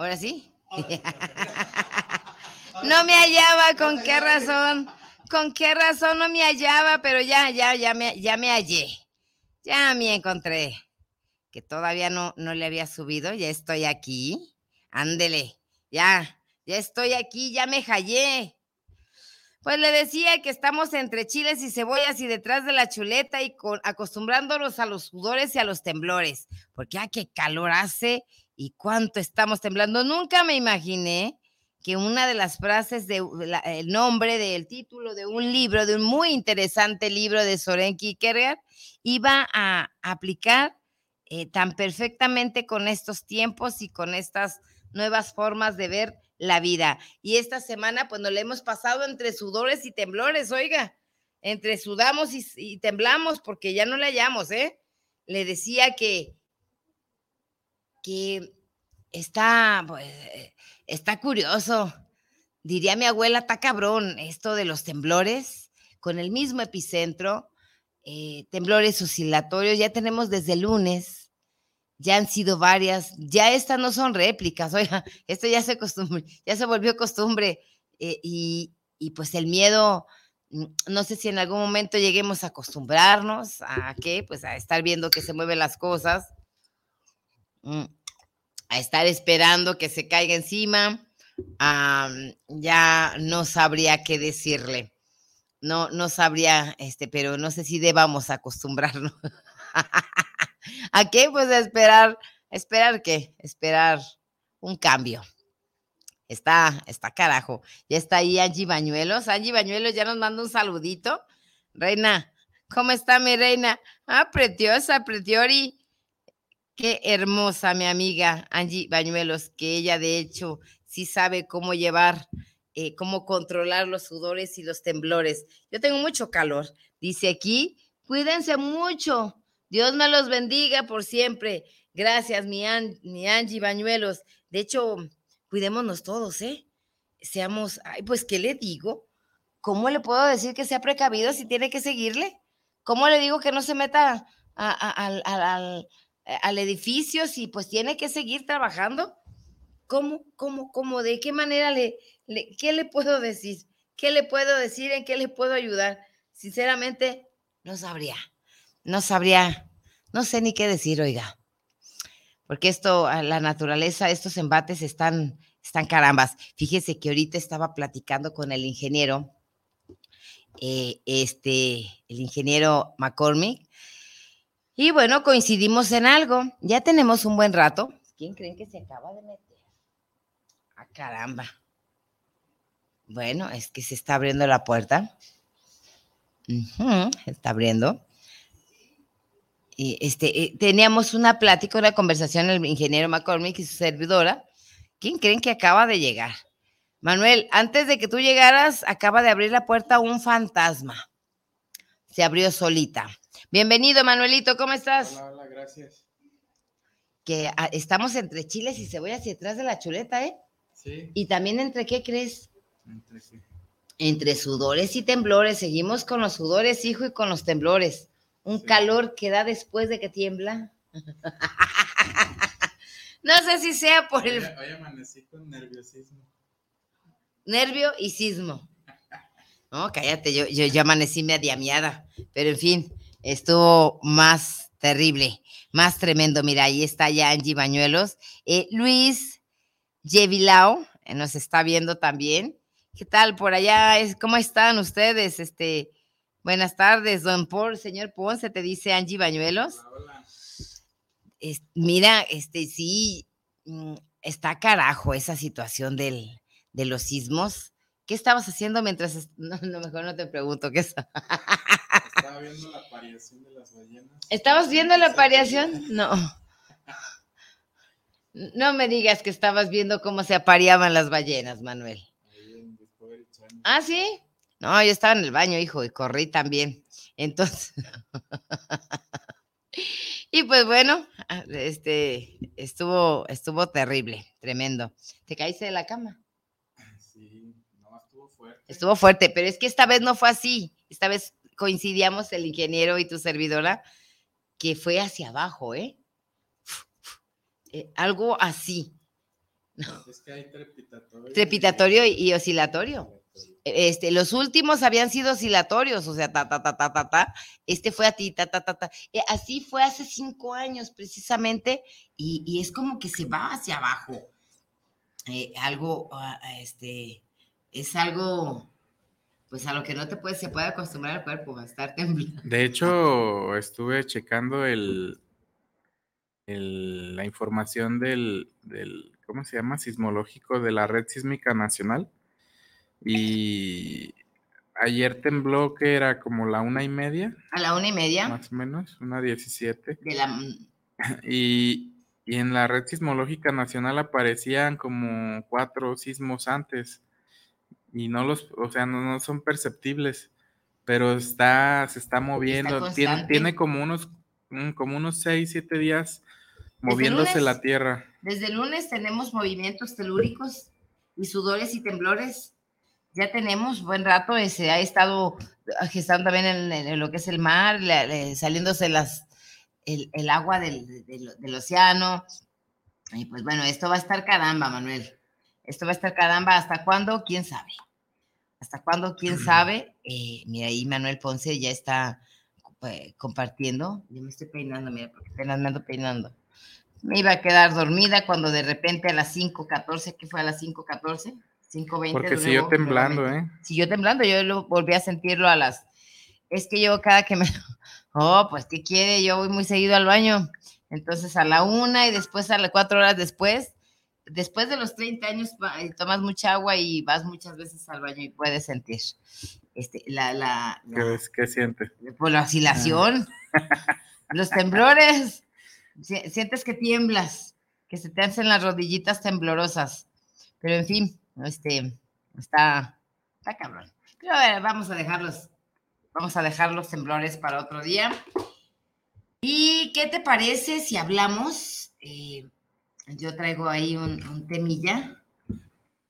¿Ahora sí? no me hallaba, ¿con qué razón? ¿Con qué razón no me hallaba? Pero ya, ya, ya me, ya me hallé. Ya me encontré. Que todavía no, no le había subido, ya estoy aquí. Ándele, ya, ya estoy aquí, ya me hallé. Pues le decía que estamos entre chiles y cebollas y detrás de la chuleta y acostumbrándolos a los sudores y a los temblores, porque ah, qué calor hace y cuánto estamos temblando. Nunca me imaginé que una de las frases del el nombre del título de un libro, de un muy interesante libro de Soren Kierkegaard, iba a aplicar eh, tan perfectamente con estos tiempos y con estas nuevas formas de ver la vida. Y esta semana, pues nos la hemos pasado entre sudores y temblores, oiga, entre sudamos y, temblamos porque ya no la hallamos, ¿eh? Le decía que, que está, pues, está curioso. Diría mi abuela, está cabrón esto de los temblores con el mismo epicentro, eh, temblores oscilatorios, ya tenemos desde lunes ya han sido varias, ya estas no son réplicas, oiga, esto ya se costumbre, ya se volvió costumbre eh, y, pues el miedo, mm, no sé si en algún momento lleguemos a acostumbrarnos a qué, pues a estar viendo que se mueven las cosas, a estar esperando que se caiga encima, ya no sabría qué decirle. No, no sabría, este, pero no sé si debamos acostumbrarnos. ¿A qué? Pues a esperar, esperar qué? Esperar un cambio. Está, está carajo. Ya está ahí Angie Bañuelos. Angie Bañuelos ya nos manda un saludito. Reina, ¿cómo está mi reina? Ah, preciosa, pretiori. Qué hermosa mi amiga Angie Bañuelos, que ella de hecho sí sabe cómo llevar, eh, cómo controlar los sudores y los temblores. Yo tengo mucho calor. Dice aquí, cuídense mucho, Dios me los bendiga por siempre. Gracias, mi, mi Angie Bañuelos. De hecho, cuidémonos todos, ¿eh? Seamos, ay, pues, ¿qué le digo? ¿Cómo le puedo decir que sea precavido si tiene que seguirle? ¿Cómo le digo que no se meta al, al, edificio si pues tiene que seguir trabajando? ¿Cómo, cómo, cómo, de qué manera le, le, qué le puedo decir? ¿Qué le puedo decir? ¿En qué le puedo ayudar? Sinceramente, no sabría no sabría, no sé ni qué decir, oiga, porque esto, la naturaleza, estos embates están, están carambas. Fíjese que ahorita estaba platicando con el ingeniero, eh, este, el ingeniero McCormick, y bueno, coincidimos en algo. Ya tenemos un buen rato. ¿Quién creen que se acaba de meter? Ah, caramba. Bueno, es que se está abriendo la puerta. está abriendo este, eh, teníamos una plática, una conversación el ingeniero McCormick y su servidora. ¿Quién creen que acaba de llegar? Manuel, antes de que tú llegaras, acaba de abrir la puerta un fantasma. Se abrió solita. Bienvenido, Manuelito, ¿cómo estás? Hola, hola, gracias. Que ah, estamos entre chiles y cebollas y detrás de la chuleta, ¿eh? Sí. Y también entre qué crees? Entre sí. Entre sudores y temblores. Seguimos con los sudores, hijo, y con los temblores un calor que da después de que tiembla. no sé si sea por el... Hoy, amanecí con nerviosismo. Nervio y sismo. No, cállate, yo, yo ya amanecí mediamiada, pero en fin, estuvo más terrible, más tremendo. Mira, ahí está ya Angie Bañuelos. Eh, Luis Yevilao eh, nos está viendo también. ¿Qué tal por allá? ¿Cómo están ustedes? Este, Buenas tardes, don Paul, señor Ponce, te dice Angie Bañuelos. Hola, mira, este sí, mm, está carajo esa situación del, de los sismos. ¿Qué estabas haciendo mientras.? No, no, mejor no te pregunto qué Estaba viendo la apariación de las ballenas. ¿Estabas viendo la apariación? No. No me digas que estabas viendo cómo se apareaban las ballenas, Manuel. Ah, sí. No, yo estaba en el baño, hijo, y corrí también. Entonces, y pues bueno, ah, este, estuvo, estuvo terrible, tremendo. ¿Te caíste de la cama? Sí, no, estuvo fuerte. Estuvo fuerte, pero es que esta vez no fue así. Esta vez coincidíamos el ingeniero y tu servidora, que fue hacia abajo, ¿eh? eh algo así. Es que hay trepidatorio. Trepidatorio y, y oscilatorio. Este, los últimos habían sido oscilatorios, o sea, ta, ta, ta, ta, ta, ta. Este fue a ti, ta, ta, ta, ta. Eh, así fue hace cinco años precisamente, y, y es como que se va hacia abajo. Eh, algo, ah, este, es algo, pues a lo que no te puedes, se puede acostumbrar el cuerpo a estar temblando. De hecho, estuve checando el, el- la información del, del, ¿cómo se llama? Sismológico de la Red Sísmica Nacional. Y ayer tembló que era como la una y media, A la una y media más o menos, una diecisiete. de la, Y, y en la Red Sismológica Nacional aparecían como cuatro sismos antes. Y no los, o sea, no, no son perceptibles, pero está, se está moviendo. Tiene, constante. tiene como unos, mm, como unos seis, siete días Desde moviéndose lunes. la tierra. Desde el lunes tenemos movimientos telúricos y sudores y temblores. Ya tenemos buen rato, se ha estado gestando también en, en lo que es el mar, la- la- saliéndose las, el, el agua del, del- del océano. Y pues bueno, esto va a estar caramba, Manuel. Esto va a estar caramba. ¿Hasta cuándo? ¿Quién sabe? ¿Hasta cuándo? ¿Quién sabe? Eh, mira, ahí Manuel Ponce ya está eh, compartiendo. Yo me estoy peinando, mira, porque apenas me ando peinando. Me iba a quedar dormida cuando de repente a las 5.14, ¿qué fue a las 5.14? 5.20. Porque de siguió temblando. ¿eh? Siguió temblando, yo lo volví a sentirlo a las... Es que yo cada que me... Oh, pues, ¿qué quiere? Yo voy muy seguido al baño. Entonces a la una y después a las cuatro horas después, después de los 30 años, eh, tomas mucha agua y vas muchas veces al baño y puedes sentir este, la, la, ¿Qué? ¿Qué siente? por la oscilación, los temblores. Si- Sientes que tiemblas, que se te hacen las rodillitas temblorosas. Pero en fin, este, está, está cabrón. Pero a ver, vamos a dejarlos, vamos a dejar los temblores para otro día. ¿Y qué te parece si hablamos? eh, yo traigo ahí un, un temilla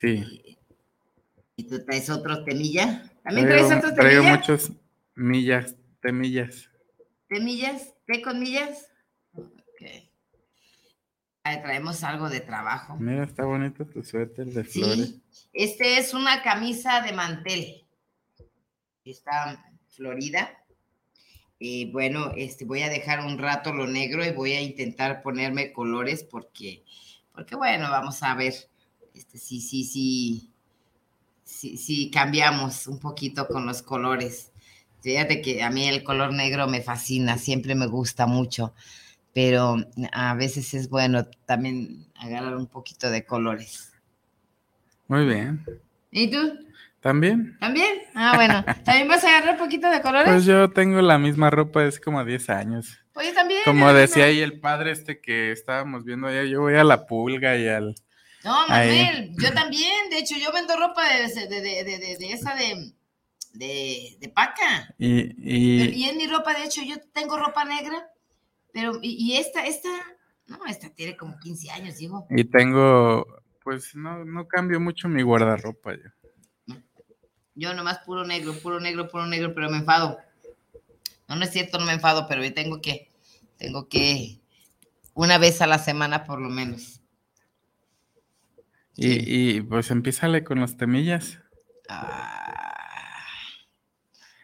Sí. y tú traes otro temilla. ¿También Traigo, traes otro traigo temilla? muchos millas, temillas. ¿Temillas? ¿Té con millas? Ok. Ahí traemos algo de trabajo. Mira, está bonito tu suéter de flores. Sí, este es una camisa de mantel. Está florida. Y bueno, este, voy a dejar un rato lo negro y voy a intentar ponerme colores porque, porque bueno, vamos a ver este, si, sí, sí, sí, sí cambiamos un poquito con los colores. Fíjate que a mí el color negro me fascina, siempre me gusta mucho, pero a veces es bueno también agarrar un poquito de colores. Muy bien. ¿Y tú? ¿También? ¿También? Ah, bueno. ¿También vas a agarrar un poquito de colores? Pues yo tengo la misma ropa desde como 10 años. Pues yo también. Como decía ahí el padre este que estábamos viendo ayer, yo voy a la pulga y al... No, Ahí. Manuel, yo también. De hecho, yo vendo ropa de, de, de, de, esa de, de, de paca. Y, y Y es mi ropa, de hecho, yo tengo ropa negra, pero, y, y esta, esta, no, esta tiene como 15 años, digo. y tengo, pues no, no cambio mucho mi guardarropa yo. Yo nomás puro negro, puro negro, puro negro, pero me enfado. No, no es cierto, no me enfado, pero yo tengo que, tengo que, una vez a la semana por lo menos. Sí. Y, pues empiézale con los temillas. Ah.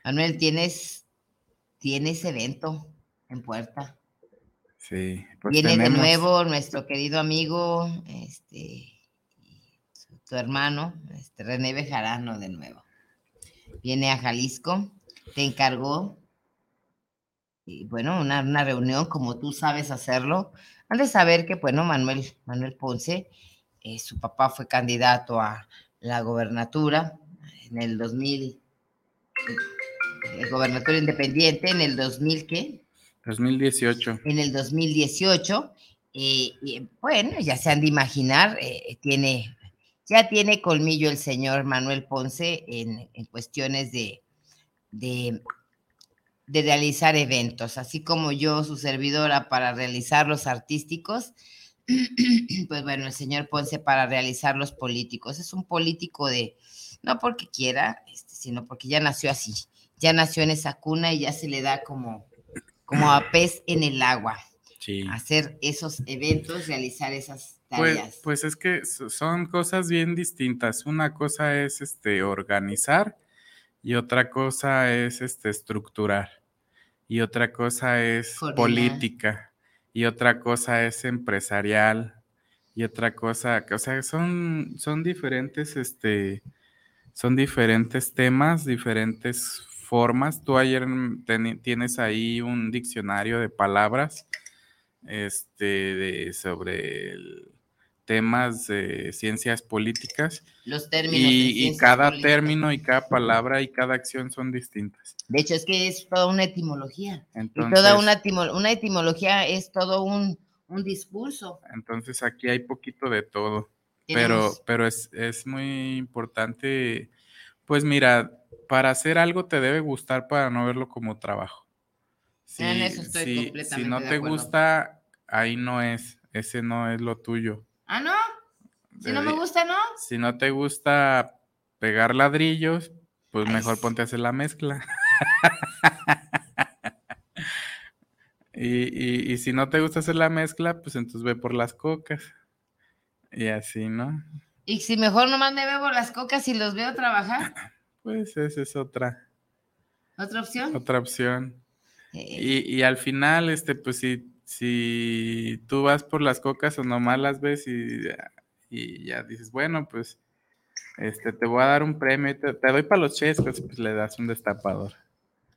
Manuel, tienes, tienes evento en puerta. Sí, pues Viene tenemos. de nuevo nuestro querido amigo, este, tu hermano, este, René Bejarano de nuevo. Viene a Jalisco, te encargó, y bueno, una, una reunión como tú sabes hacerlo. Han de saber que, bueno, Manuel, Manuel Ponce, eh, su papá fue candidato a la gobernatura en el 2000, eh, gobernatura independiente en el 2000, ¿qué? 2018. en el 2018. eh, y, bueno, ya se han de imaginar, eh, tiene, ya tiene colmillo el señor Manuel Ponce en, en cuestiones de, de, de realizar eventos, así como yo, su servidora, para realizar los artísticos, pues bueno, el señor Ponce para realizar los políticos. Es un político de, no porque quiera, este, sino porque ya nació así, ya nació en esa cuna y ya se le da como, como a pez en el agua Sí. hacer esos eventos, realizar esas, Pues, pues es que so- son cosas bien distintas. Una cosa es este organizar y otra cosa es este estructurar y otra cosa es Coordinar. política y otra cosa es empresarial y otra cosa, o sea, son son diferentes este son diferentes temas, diferentes formas. Tú ayer tienes ahí un diccionario de palabras este, de, sobre el- temas de ciencias políticas Los términos. y, y cada políticas. término y cada palabra y cada acción son distintas. De hecho, es que es toda una etimología. Y Entonces, toda una, etimo- una etimología es todo un, un discurso. entonces aquí hay poquito de todo, pero, pero es, es muy importante, pues mira, para hacer algo te debe gustar para no verlo como trabajo. Si, En eso estoy si- si completamente no de te gusta, ahí no es, ese no es lo tuyo. Ah, no. Si no me Debe- gusta, ¿no? Si no te gusta pegar ladrillos, pues Ay, mejor sí. ponte a hacer la mezcla. y, y- y si no te gusta hacer la mezcla, pues entonces ve por las cocas. Y así, ¿no? Y si mejor nomás me bebo las cocas y los veo trabajar, Pues esa es otra, otra opción. otra opción. Eh, Y, y al final, este, pues si, si tú vas por las cocas o nomás las ves y, y ya dices, bueno, pues este, te voy a dar un premio, te, te doy para los chescos, pues le das un destapador.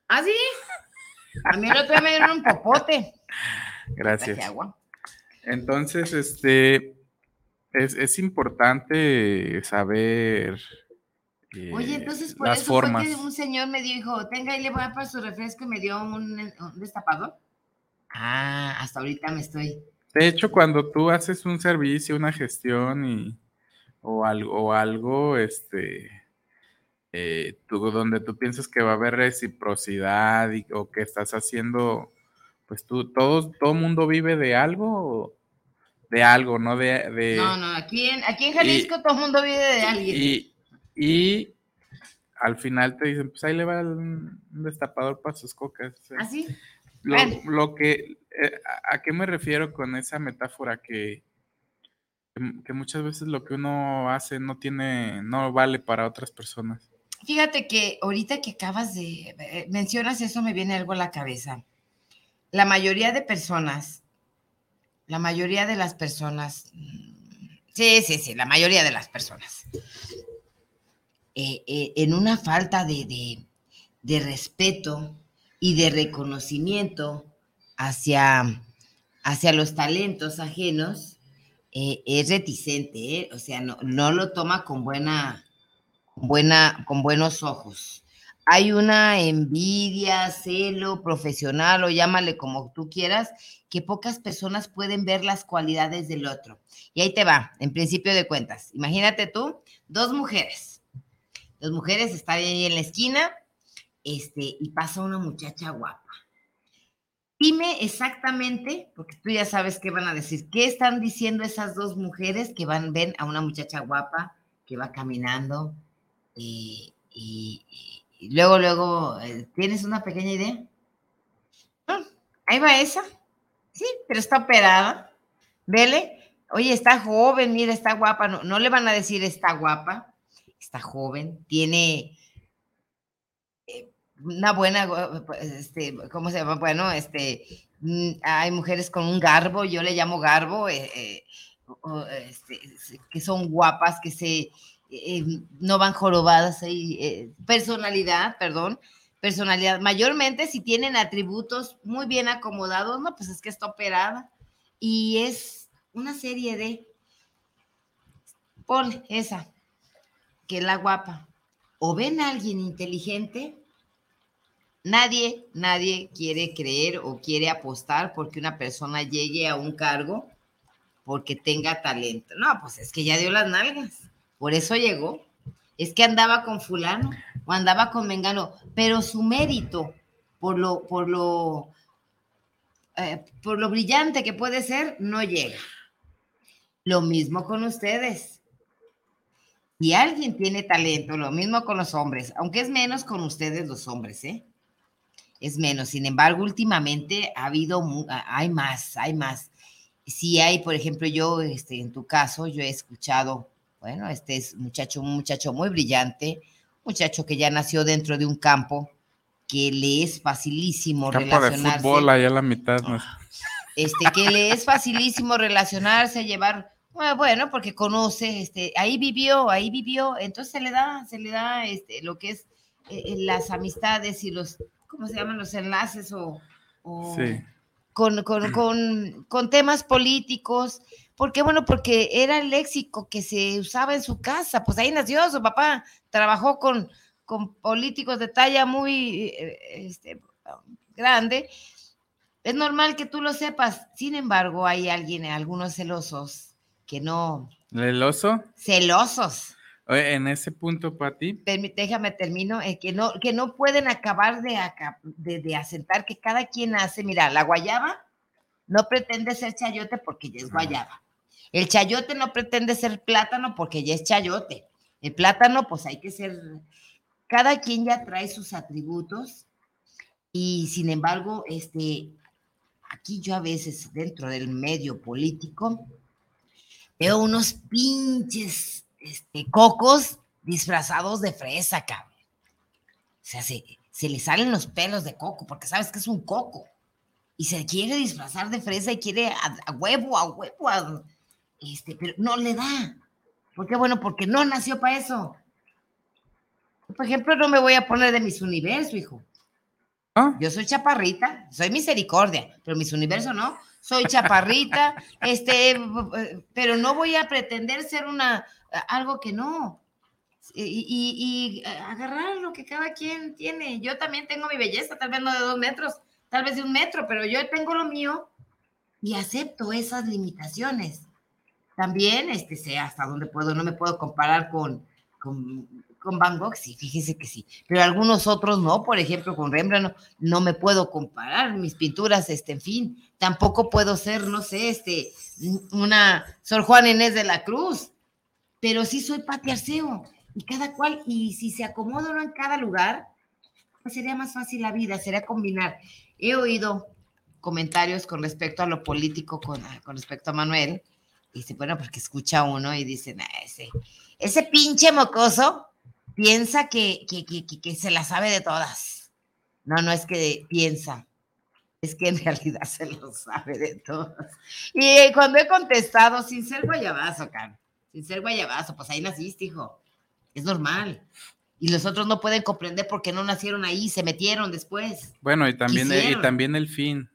¿Ah, sí? A mí el otro día me dieron un popote. Gracias. Agua. Entonces, este, es, es importante saber eh, Oye, entonces por las eso formas. fue que un señor me dijo, tenga y le voy a dar para su refresco y me dio un, un destapador. Ah, hasta ahorita me estoy. De hecho, cuando tú haces un servicio, una gestión y, o algo, o algo, este, eh, tú, donde tú piensas que va a haber reciprocidad y, o que estás haciendo, pues tú, todos, todo mundo vive de algo, de algo, no de, de No, no, aquí en, aquí en Jalisco todo el mundo vive de alguien. y, y al final te dicen, pues ahí le va un, destapador para sus cocas. ¿Ah, sí? Lo, lo que, eh, a, qué me refiero con esa metáfora que, que- muchas veces lo que uno hace no tiene, no vale para otras personas. Fíjate que ahorita que acabas de eh, mencionas eso me viene algo a la cabeza. La mayoría de personas, la mayoría de las personas, mm, sí, sí, sí, la mayoría de las personas, eh, eh, en una falta de, de- de respeto y de reconocimiento hacia, hacia los talentos ajenos, eh, es reticente, ¿eh? o sea, no, no lo toma con buena, buena, con buenos ojos. Hay una envidia, celo profesional o llámale como tú quieras, que pocas personas pueden ver las cualidades del otro. Y ahí te va, en principio de cuentas. Imagínate tú, dos mujeres. Dos mujeres están ahí en la esquina, este, y pasa una muchacha guapa. Dime exactamente, porque tú ya sabes qué van a decir, qué están diciendo esas dos mujeres que van, ven a una muchacha guapa que va caminando y, y- luego, luego, eh, ¿tienes una pequeña idea? Ah, ahí va esa. Sí, pero está operada. Vele. Oye, está joven, mira, está guapa. No, no le van a decir está guapa. Está joven. Tiene eh, una buena, gu- pues, este, ¿cómo se llama? Bueno, este, mm, hay mujeres con un garbo, yo le llamo garbo, eh, eh, este, que son guapas, que se eh, no van jorobadas ahí, eh, personalidad, perdón, personalidad, mayormente si tienen atributos muy bien acomodados, no, pues es que está operada. Y es una serie de, Paul, esa, que es la guapa, o ven a alguien inteligente, nadie, nadie quiere creer o quiere apostar porque una persona llegue a un cargo porque tenga talento. No, pues es que ya dio las nalgas. Por eso llegó. Es que andaba con fulano o andaba con Mengano, pero su mérito por lo, por lo, eh, por lo brillante que puede ser, no llega. Lo mismo con ustedes. Si alguien tiene talento, lo mismo con los hombres, aunque es menos con ustedes los hombres, ¿eh? Es menos. Sin embargo, últimamente ha habido, hay más, hay más si hay, por ejemplo, yo, este, en tu caso, yo he escuchado, bueno, este es muchacho, un muchacho muy brillante, muchacho que ya nació dentro de un campo que le es facilísimo Campo de relacionarse. fútbol, allá a la mitad. ¿no? este, que le es facilísimo relacionarse, llevar, bueno, bueno, porque conoce, este, ahí vivió, ahí vivió, entonces se le da, se le da, este, lo que es eh, eh, las amistades y los, ¿cómo se llaman? Los enlaces o, o Sí. con, con, con, con temas políticos, porque bueno, porque era el léxico que se usaba en su casa, pues ahí nació su papá, trabajó con, con políticos de talla muy eh, este, grande, es normal que tú lo sepas. Sin embargo, hay alguien, algunos celosos que no, ¿El oso? celosos. En ese punto, Pati, Permi- déjame termino, eh, que no, que no pueden acabar de, aca- de, de asentar que cada quien hace, mira, la guayaba no pretende ser chayote porque ya es guayaba. El chayote no pretende ser plátano porque ya es chayote. El plátano, pues hay que ser, cada quien ya trae sus atributos y sin embargo, este, aquí yo a veces dentro del medio político veo unos pinches este, cocos disfrazados de fresa, cabrón. O sea, se, se le salen los pelos de coco porque sabes que es un coco. Y se quiere disfrazar de fresa y quiere a, a huevo, a huevo, a- este, pero no le da. ¿Por qué? Bueno, porque no nació para eso. Por ejemplo, no me voy a poner de mis universo, hijo. ¿no? Yo soy chaparrita, soy misericordia, pero mis universo no. Soy chaparrita, este, eh, pero no voy a pretender ser una algo que no. Y, y- y agarrar lo que cada quien tiene. Yo también tengo mi belleza, tal vez no de dos metros, tal vez de un metro, pero yo tengo lo mío y acepto esas limitaciones. También, este, sé hasta dónde puedo, no me puedo comparar con, con, con Van Gogh, sí, fíjese que sí, pero algunos otros no, por ejemplo, con Rembrandt no, no me puedo comparar, mis pinturas, este, en fin, tampoco puedo ser, no sé, este, una Sor Juan Inés de la Cruz, pero sí soy Pati Arceo, y cada cual, y si se acomoda uno en cada lugar, pues sería más fácil la vida, sería combinar. He oído comentarios con respecto a lo político, con, con respecto a Manuel, y dice, bueno, porque escucha uno y dice, "Nah, ese, ese pinche mocoso piensa que, que, que, que- se la sabe de todas. No, no es que piensa, es que en realidad se lo sabe de todas. Y cuando he contestado, sin ser guayabazo, Can, sin ser guayabazo, pues ahí naciste, hijo. Es normal. Y los otros no pueden comprender porque no nacieron ahí, se metieron después. Bueno, y también, y Quisieron. también el fin.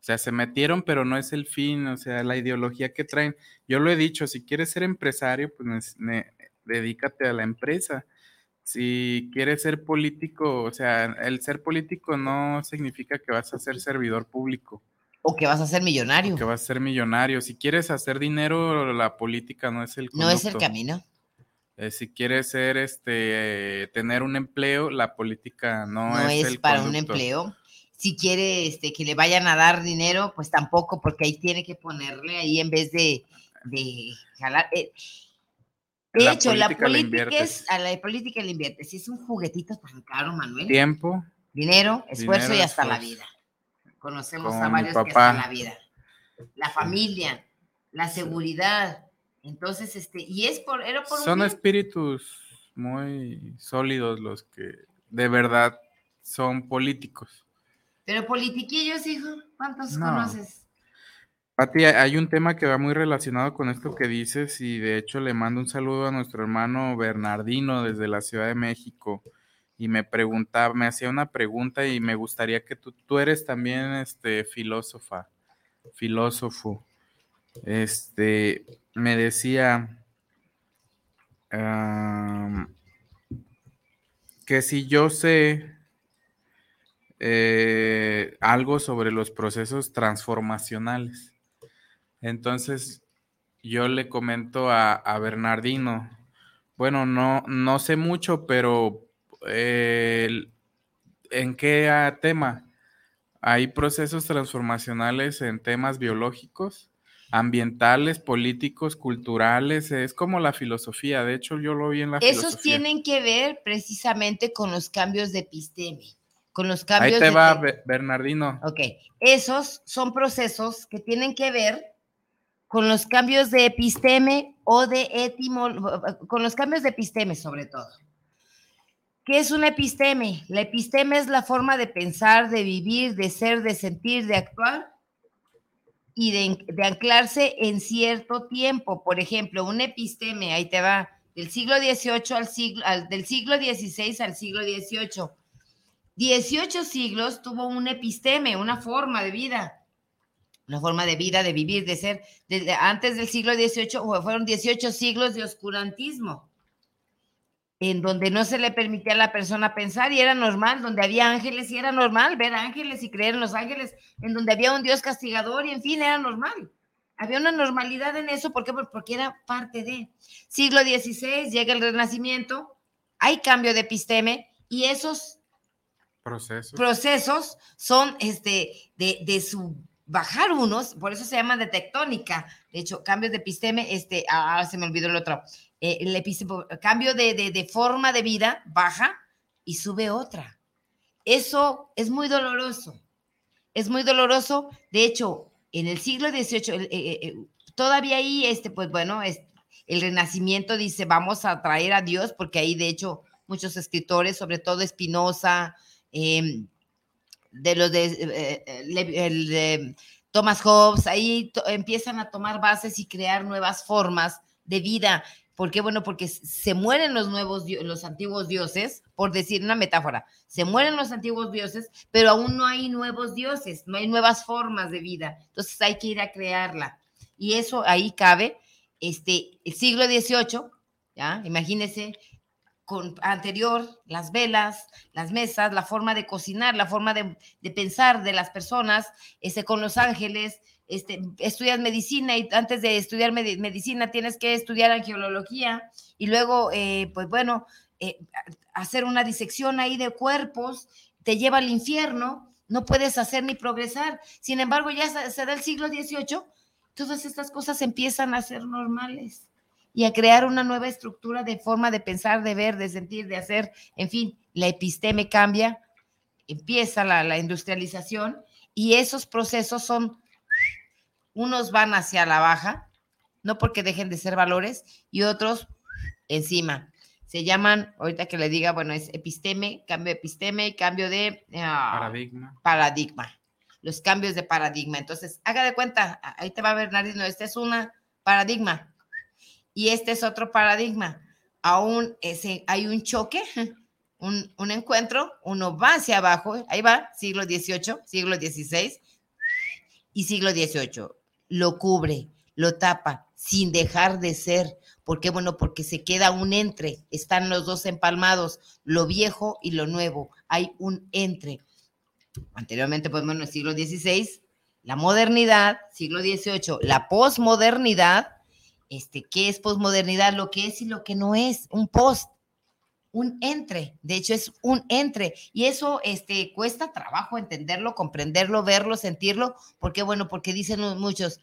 O sea, se metieron, pero no es el fin, o sea, la ideología que traen. Yo lo he dicho, si quieres ser empresario, pues ne- dedícate a la empresa. Si quieres ser político, o sea, el ser político no significa que vas a ser servidor público, O que vas a ser millonario. que vas a ser millonario. Si quieres hacer dinero, la política no es el No es el conducto. camino. Eh, si quieres ser, este, eh, tener un empleo, la política no, no es, es, el para un conducto. empleo. Si quiere este, que le vayan a dar dinero, pues tampoco, porque ahí tiene que ponerle ahí en vez de, de jalar. eh, de La hecho, la política inviertes. es, a la política le invierte. Si es un juguetito tan caro, Manuel, Tiempo, dinero, esfuerzo Dinero, y hasta la vida. Conocemos a Con varios que papá. hasta la vida. La familia, la seguridad. Entonces, este, y es por, era por son espíritus muy sólidos los que de verdad son políticos. Pero politiquillos, hijo, ¿cuántos No. conoces? Pati, hay un tema que va muy relacionado con esto que dices y de hecho le mando un saludo a nuestro hermano Bernardino desde la Ciudad de México y me preguntaba, me hacía una pregunta y me gustaría que tú, tú eres también este filósofa, filósofo. Este, me decía que si yo sé eh, algo sobre los procesos transformacionales. Entonces, yo le comento a, a Bernardino, bueno, no, no sé mucho, pero eh, ¿en qué tema? ¿Hay procesos transformacionales en temas biológicos, ambientales, políticos, culturales? Es como la filosofía, de hecho yo lo vi en la Esos filosofía. tienen que ver precisamente con los cambios de episteme, con los Ahí cambios te de... va, te- Be- Bernardino. Ok, esos son procesos que tienen que ver con los cambios de episteme o de etimología, con los cambios de episteme sobre todo. ¿Qué es un episteme? La episteme es la forma de pensar, de vivir, de ser, de sentir, de actuar y de, anclarse en cierto tiempo. Por ejemplo, un episteme, ahí te va, del siglo XVIII al siglo, del siglo XVI al siglo XVIII. 18 siglos tuvo un episteme, una forma de vida, una forma de vida, de vivir, de ser. Desde antes del siglo XVIII fueron 18 siglos de oscurantismo en donde no se le permitía a la persona pensar y era normal, donde había ángeles y era normal ver ángeles y creer en los ángeles, en donde había un Dios castigador y en fin, era normal. Había una normalidad en eso, ¿por qué? Porque era parte de. Siglo XVI, llega el Renacimiento, hay cambio de episteme y esos procesos, procesos son este, de, de su bajar unos, por eso se llama de tectónica. De hecho, cambios de episteme, este, ah, se me olvidó el otro. Eh, el cambio de, forma de vida baja y sube otra. Eso es muy doloroso. Es muy doloroso. De hecho, en el siglo XVIII, eh, eh, todavía ahí, este, pues bueno, es, el Renacimiento dice, vamos a traer a Dios, porque ahí, de hecho, muchos escritores, sobre todo Spinoza, em, de los de, Thomas Hobbes, ahí empiezan a tomar bases y crear nuevas formas de vida. ¿Por qué? Bueno, porque se mueren los nuevos, los antiguos dioses, por decir una metáfora, se mueren los antiguos dioses, pero aún no hay nuevos dioses, no hay nuevas formas de vida. Entonces hay que ir a crearla. Y eso ahí cabe, este, el siglo XVIII, ¿ya? Imagínense, con anterior, las velas, las mesas, la forma de cocinar, la forma de, de pensar de las personas, ese, con los ángeles, este, estudias medicina y antes de estudiar medicina tienes que estudiar angiología y luego, eh, pues bueno, eh, hacer una disección ahí de cuerpos te lleva al infierno, no puedes hacer ni progresar. Sin embargo, ya se, da el siglo XVIII, todas estas cosas empiezan a ser normales y a crear una nueva estructura de forma de pensar, de ver, de sentir, de hacer, en fin, la episteme cambia, empieza la, la industrialización y esos procesos son unos van hacia la baja, no porque dejen de ser valores, y otros encima. Se llaman, ahorita que le diga, bueno, es episteme, cambio de episteme, cambio de ah, paradigma. Paradigma. Los cambios de paradigma. Entonces, haga de cuenta, ahí te va Nariz, este es una paradigma y este es otro paradigma. Aún ese, hay un choque, un, un encuentro, uno va hacia abajo, ahí va, siglo XVIII, siglo XVI y siglo XVIII lo cubre, lo tapa, sin dejar de ser. ¿Por qué? Bueno, porque se queda un entre, están los dos empalmados, lo viejo y lo nuevo, hay un entre. Anteriormente, pues bueno, el siglo XVI, la modernidad, siglo XVIII, la posmodernidad, este, ¿qué es posmodernidad? Lo que es y lo que no es, un post, un entre, de hecho es un entre, y eso este, cuesta trabajo entenderlo, comprenderlo, verlo, sentirlo, porque bueno, porque dicen muchos,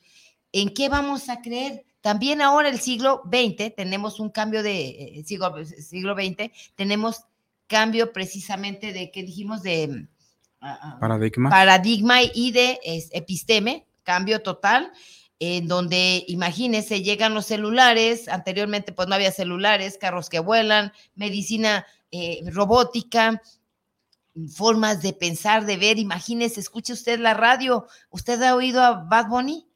¿en qué vamos a creer? También ahora el siglo XX tenemos un cambio de eh, siglo, siglo XX, tenemos cambio precisamente de, ¿qué dijimos? De ah, ah, paradigma. Paradigma y de episteme, cambio total en donde, imagínense, llegan los celulares, anteriormente pues no había celulares, carros que vuelan, medicina eh, robótica, formas de pensar, de ver, imagínese, escuche usted la radio, ¿usted ha oído a Bad Bunny?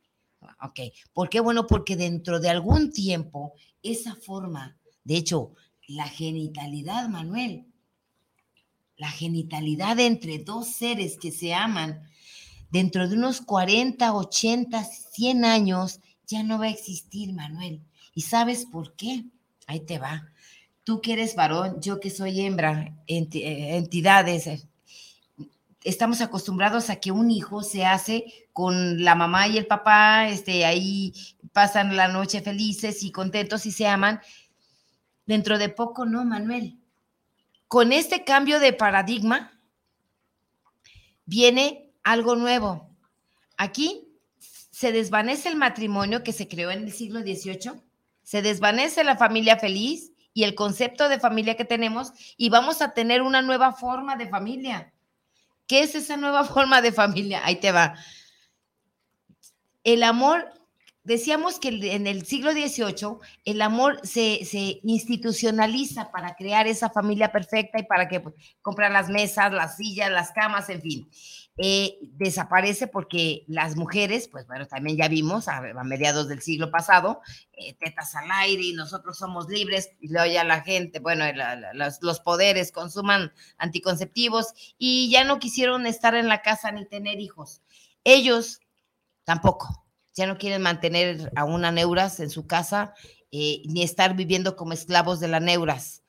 Ok, ¿por qué? Bueno, porque dentro de algún tiempo, esa forma, de hecho, la genitalidad, Manuel, la genitalidad entre dos seres que se aman, dentro de unos 40, 80, 100 años ya no va a existir, Manuel. ¿Y sabes por qué? Ahí te va. Tú que eres varón, yo que soy hembra, eh, entidades, eh, estamos acostumbrados a que un hijo se hace con la mamá y el papá, este, ahí pasan la noche felices y contentos y se aman. Dentro de poco, no, Manuel. Con este cambio de paradigma viene algo nuevo. Aquí se desvanece el matrimonio que se creó en el siglo XVIII, se desvanece la familia feliz y el concepto de familia que tenemos y vamos a tener una nueva forma de familia. ¿Qué es esa nueva forma de familia? Ahí te va. El amor decíamos que en el siglo XVIII el amor se, se, institucionaliza para crear esa familia perfecta y para que pues, comprar las mesas, las sillas, las camas, en fin. Eh, desaparece porque las mujeres, pues bueno, también ya vimos a, mediados del siglo pasado, eh, tetas al aire y nosotros somos libres, y luego ya la gente, bueno, los poderes consuman anticonceptivos y ya no quisieron estar en la casa ni tener hijos. Ellos tampoco ya no quieren mantener a una neuras en su casa eh, ni estar viviendo como esclavos de la neuras.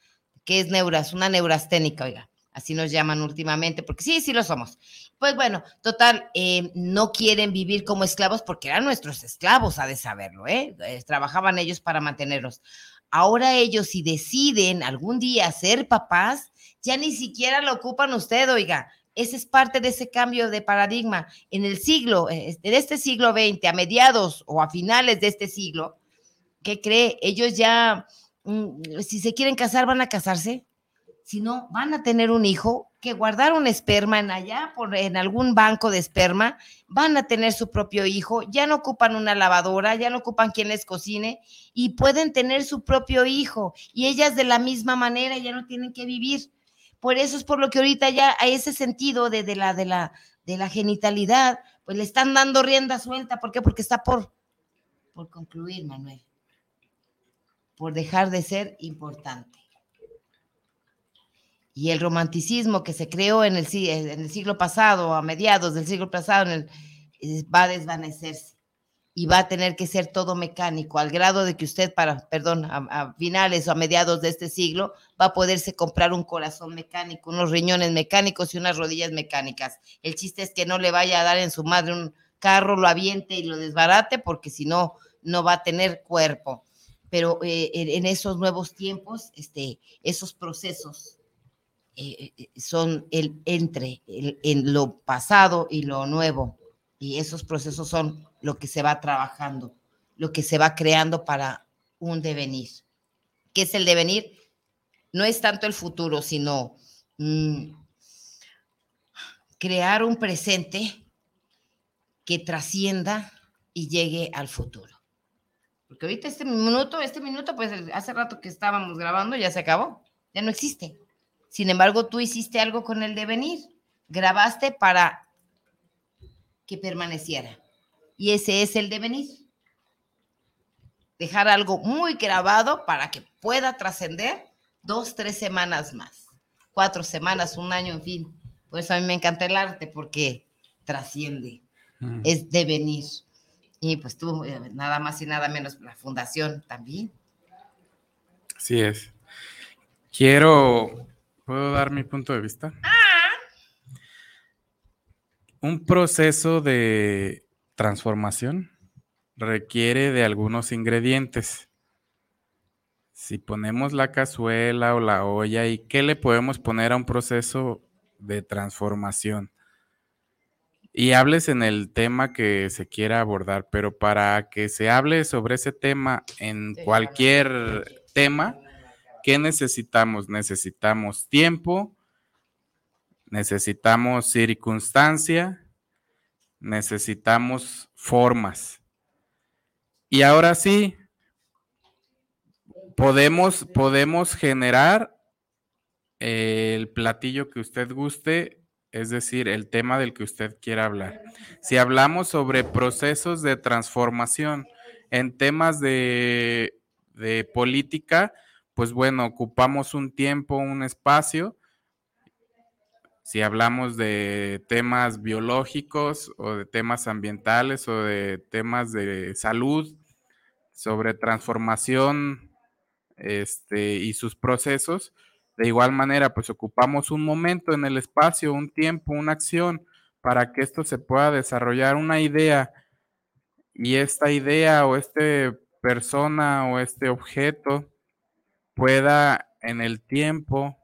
¿Qué es neuras? Una neurasténica, oiga. Así nos llaman últimamente, porque sí, sí lo somos. Pues bueno, total, eh, no quieren vivir como esclavos porque eran nuestros esclavos, ha de saberlo, ¿eh? ¿eh? Trabajaban ellos para mantenerlos. Ahora ellos, si deciden algún día ser papás, ya ni siquiera lo ocupan usted, oiga. Ese es parte de ese cambio de paradigma. En el siglo, en este siglo XX, a mediados o a finales de este siglo, ¿qué cree? Ellos ya, mm, si se quieren casar, van a casarse. Si no, van a tener un hijo que guardaron esperma en allá, por, en algún banco de esperma, van a tener su propio hijo, ya no ocupan una lavadora, ya no ocupan quien les cocine y pueden tener su propio hijo. Y ellas de la misma manera ya no tienen que vivir por eso es por lo que ahorita ya a ese sentido de, la, de, la, de la genitalidad, pues le están dando rienda suelta. ¿Por qué? Porque está por, por concluir, Manuel. Por dejar de ser importante. Y el romanticismo que se creó en el, en el siglo pasado, a mediados del siglo pasado, en el, va a desvanecerse y va a tener que ser todo mecánico, al grado de que usted, para, perdón, a, finales o a mediados de este siglo, va a poderse comprar un corazón mecánico, unos riñones mecánicos y unas rodillas mecánicas. El chiste es que no le vaya a dar en su madre un carro, lo aviente y lo desbarate, porque si no, no va a tener cuerpo. Pero eh, en esos nuevos tiempos, este, esos procesos eh, eh, son el entre en lo pasado y lo nuevo. Y esos procesos son lo que se va trabajando, lo que se va creando para un devenir. ¿Qué es el devenir? No es tanto el futuro, sino mm, crear un presente que trascienda y llegue al futuro. Porque ahorita este minuto, este minuto, pues hace rato que estábamos grabando, ya se acabó, ya no existe. Sin embargo, tú hiciste algo con el devenir, grabaste para que permaneciera. Y ese es el devenir. Dejar algo muy grabado para que pueda trascender dos, tres semanas más, cuatro semanas, un año, en fin. Por eso a mí me encanta el arte porque trasciende, mm. es devenir. Y pues tú, eh, nada más y nada menos, la fundación también. Así es. Quiero, ¿puedo dar mi punto de vista? Ah. Un proceso de transformación requiere de algunos ingredientes. Si ponemos la cazuela o la olla, ¿y qué le podemos poner a un proceso de transformación? Y hables en el tema que se quiera abordar, pero para que se hable sobre ese tema en cualquier tema, ¿qué necesitamos? Necesitamos tiempo, necesitamos circunstancia, necesitamos formas. Y ahora sí, podemos, podemos generar el platillo que usted guste, es decir, el tema del que usted quiera hablar. Si hablamos sobre procesos de transformación en temas de, de política, pues bueno, ocupamos un tiempo, un espacio. Si hablamos de temas biológicos o de temas ambientales o de temas de salud, sobre transformación este, y sus procesos, de igual manera, pues ocupamos un momento en el espacio, un tiempo, una acción para que esto se pueda desarrollar una idea. Y esta idea o este persona o este objeto pueda en el tiempo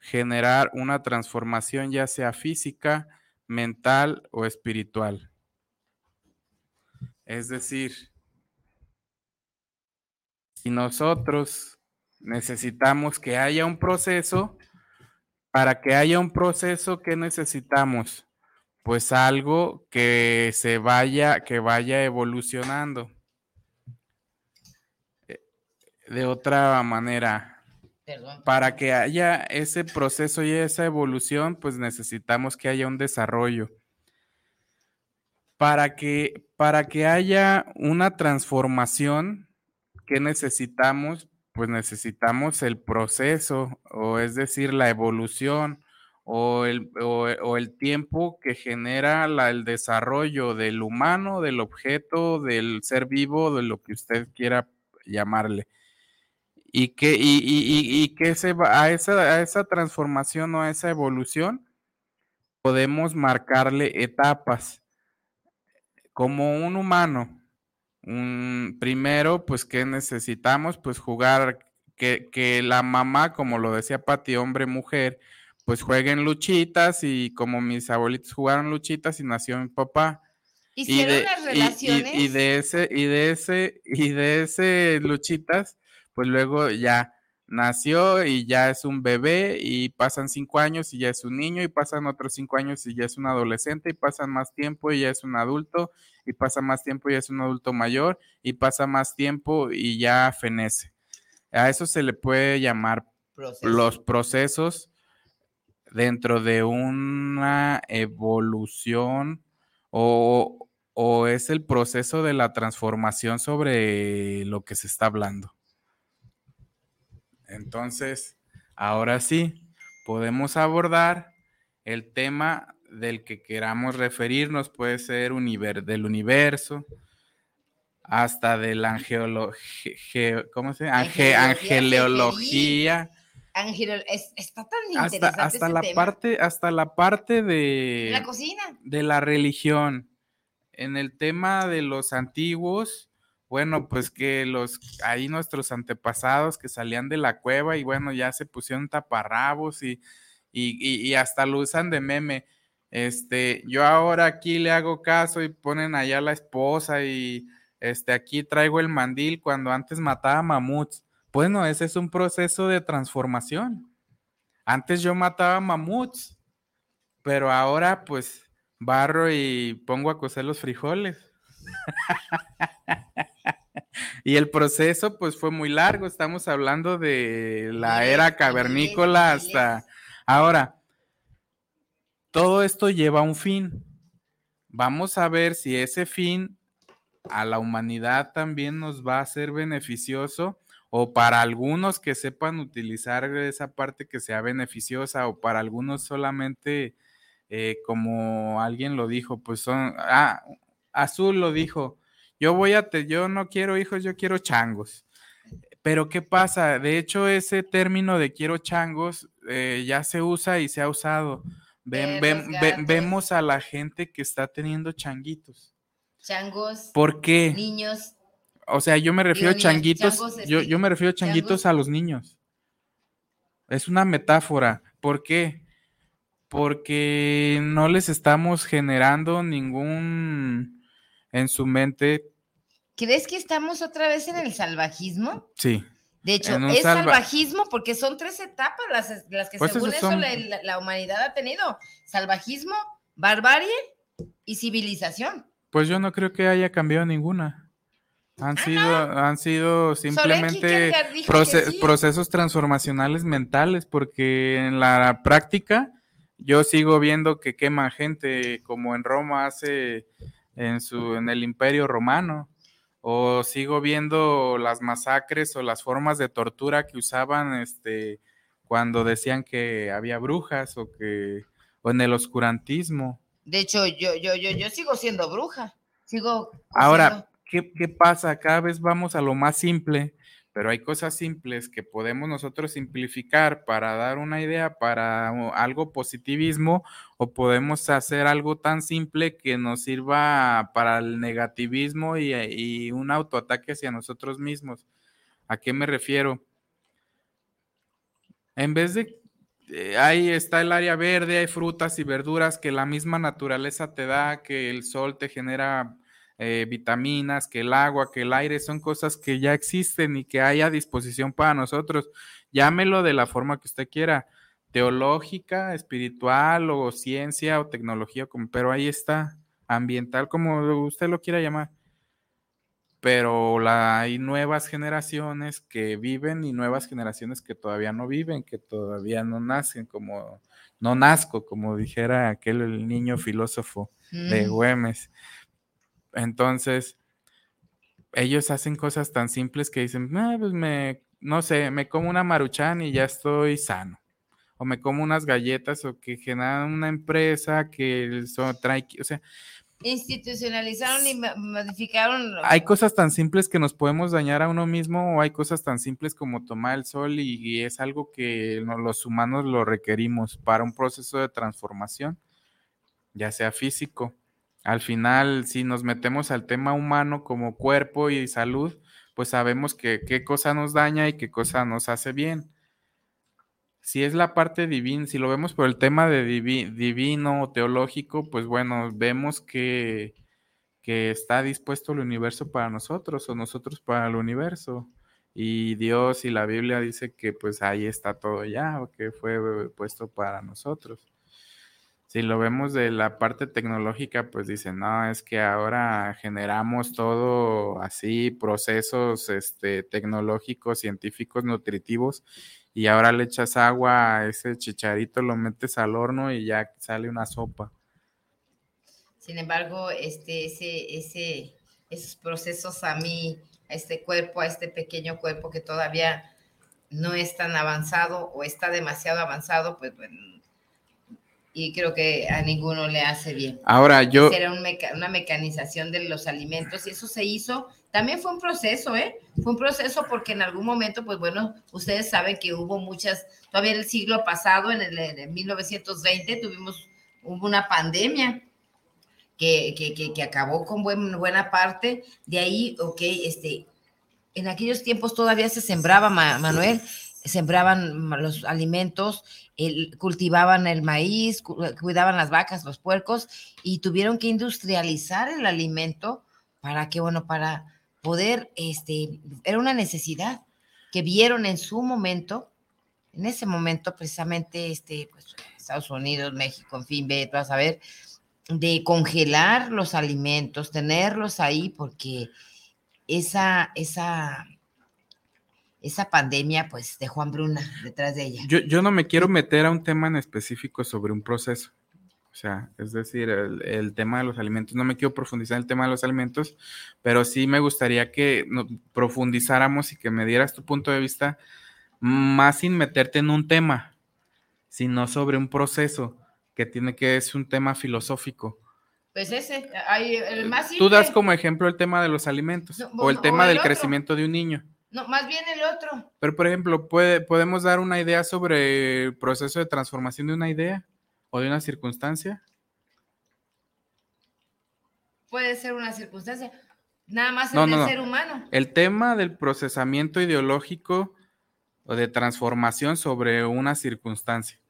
generar una transformación ya sea física, mental o espiritual. Es decir, si nosotros necesitamos que haya un proceso, para que haya un proceso, ¿qué necesitamos? Pues algo que se vaya, que vaya evolucionando. De otra manera. Perdón. Para que haya ese proceso y esa evolución, pues necesitamos que haya un desarrollo. Para que, para que haya una transformación, ¿qué necesitamos? Pues necesitamos el proceso, o es decir, la evolución, o el, o, el tiempo que genera la, el desarrollo del humano, del objeto, del ser vivo, de lo que usted quiera llamarle. Y que, y, y, y que se va a esa, a esa transformación o a esa evolución podemos marcarle etapas. Como un humano, primero, pues, ¿qué necesitamos? Pues jugar, que, que la mamá, como lo decía Pati, hombre, mujer, pues jueguen luchitas y como mis abuelitos jugaron luchitas y nació mi papá. Y de, las relaciones. Y, de ese, y de ese, y de ese luchitas, pues luego ya nació y ya es un bebé y pasan cinco años y ya es un niño y pasan otros cinco años y ya es un adolescente y pasan más tiempo y ya es un adulto y pasa más tiempo y ya es un adulto mayor y pasa más tiempo y ya fenece. A eso se le puede llamar los procesos dentro de una evolución o, o es el proceso de la transformación sobre lo que se está hablando. Entonces, ahora sí, podemos abordar el tema del que queramos referirnos, puede ser del universo, hasta de la angeleología. está tan interesante hasta, hasta la parte, hasta la parte de la cocina, de la religión. En el tema de los antiguos, bueno, pues que los, ahí nuestros antepasados que salían de la cueva y bueno, ya se pusieron taparrabos y, y, hasta lo usan de meme. Este, yo ahora aquí le hago caso y ponen allá la esposa y este, aquí traigo el mandil cuando antes mataba mamuts. Bueno, ese es un proceso de transformación. Antes yo mataba mamuts, pero ahora pues barro y pongo a cocer los frijoles. y el proceso pues fue muy largo, estamos hablando de la era cavernícola hasta ahora. Todo esto lleva a un fin. Vamos a ver si ese fin a la humanidad también nos va a ser beneficioso o para algunos que sepan utilizar esa parte que sea beneficiosa o para algunos solamente eh, como alguien lo dijo, pues son, ah, Azul lo dijo, yo voy a, te, yo no quiero hijos, yo quiero changos. Pero ¿qué pasa? De hecho, ese término de quiero changos eh, ya se usa y se ha usado. vemos a la gente que está teniendo changuitos. Changos. ¿Por qué? Niños. O sea, yo me refiero a changuitos, yo, este, yo, me refiero a changuitos a los niños. Es una metáfora. ¿Por qué? Porque no les estamos generando ningún en su mente ¿Crees que estamos otra vez en el salvajismo? Sí. De hecho, es salvajismo porque son tres etapas las, las que pues según eso, la, humanidad ha tenido. Salvajismo, barbarie y civilización. Pues yo no creo que haya cambiado ninguna. Han ah, sido, han sido simplemente procesos transformacionales mentales, porque en la práctica yo sigo viendo que queman gente como en Roma hace en su en el Imperio Romano o sigo viendo las masacres o las formas de tortura que usaban este cuando decían que había brujas o que o en el oscurantismo. De hecho, yo yo yo yo sigo siendo bruja. Sigo Ahora, ¿qué, ¿qué pasa? Cada vez vamos a lo más simple pero hay cosas simples que podemos nosotros simplificar para dar una idea, para algo positivismo, o podemos hacer algo tan simple que nos sirva para el negativismo y, un autoataque hacia nosotros mismos. ¿A qué me refiero? En vez de eh, ahí está el área verde, hay frutas y verduras que la misma naturaleza te da, que el sol te genera eh, vitaminas, que el agua, que el aire, son cosas que ya existen y que hay a disposición para nosotros. Llámelo de la forma que usted quiera, teológica, espiritual o ciencia o tecnología, pero ahí está, ambiental, como usted lo quiera llamar. pero la, hay nuevas generaciones que viven y nuevas generaciones que todavía no viven, que todavía no nacen, como no nazco, como dijera aquel el niño filósofo de Mm. Güemes. Entonces, ellos hacen cosas tan simples que dicen, "Ah, pues me, no sé, me como una maruchan y ya estoy sano. O me como unas galletas o que generan una empresa que eso trae, o sea, Institucionalizaron y modificaron. hay cosas tan simples que nos podemos dañar a uno mismo o hay cosas tan simples como tomar el sol y, y es algo que los humanos lo requerimos para un proceso de transformación, ya sea físico. Al final, si nos metemos al tema humano como cuerpo y salud, pues sabemos que qué cosa nos daña y qué cosa nos hace bien. Si es la parte divina, si lo vemos por el tema de divi- divino o teológico, pues bueno, vemos que, que está dispuesto el universo para nosotros o nosotros para el universo. Y Dios y la Biblia dice que pues ahí está todo ya, que fue puesto para nosotros. Si lo vemos de la parte tecnológica, pues dicen, no, es que ahora generamos todo así, procesos este, tecnológicos, científicos, nutritivos, y ahora le echas agua a ese chicharito, lo metes al horno y ya sale una sopa. Sin embargo, este, ese, ese, esos procesos a mí, a este cuerpo, a este pequeño cuerpo que todavía no es tan avanzado o está demasiado avanzado, pues bueno, y creo que a ninguno le hace bien. Ahora yo, Era un meca- una mecanización de los alimentos y eso se hizo. También fue un proceso, ¿eh? Fue un proceso porque en algún momento, pues bueno, ustedes saben que hubo muchas, todavía en el siglo pasado, en el en el 1920, tuvimos, hubo una pandemia que, que, que, que acabó con buen- buena parte. De ahí, ok, este, en aquellos tiempos todavía se sembraba, Ma- Manuel, sembraban los alimentos, el- cultivaban el maíz, cu- cuidaban las vacas, los puercos, y tuvieron que industrializar el alimento para que, bueno, para poder, este, era una necesidad que vieron en su momento, en ese momento precisamente, este, pues, Estados Unidos, México, en fin, ve, vas a ver, de congelar los alimentos, tenerlos ahí, porque esa, esa, esa pandemia, pues, dejó hambruna detrás de ella. yo, yo no me quiero meter a un tema en específico sobre un proceso. O sea, es decir, el, el tema de los alimentos, no me quiero profundizar en el tema de los alimentos, pero sí me gustaría que profundizáramos y que me dieras tu punto de vista más sin meterte en un tema, sino sobre un proceso que tiene que es un tema filosófico. Pues ese, hay el más Tú das como ejemplo el tema de los alimentos No, o el o tema el del otro. crecimiento de un niño. No, más bien el otro. Pero, por ejemplo, puede, podemos dar una idea sobre el proceso de transformación de una idea o de una circunstancia. Puede ser una circunstancia. Nada más el No, del no. ser humano. El tema del procesamiento ideológico o de transformación sobre una circunstancia.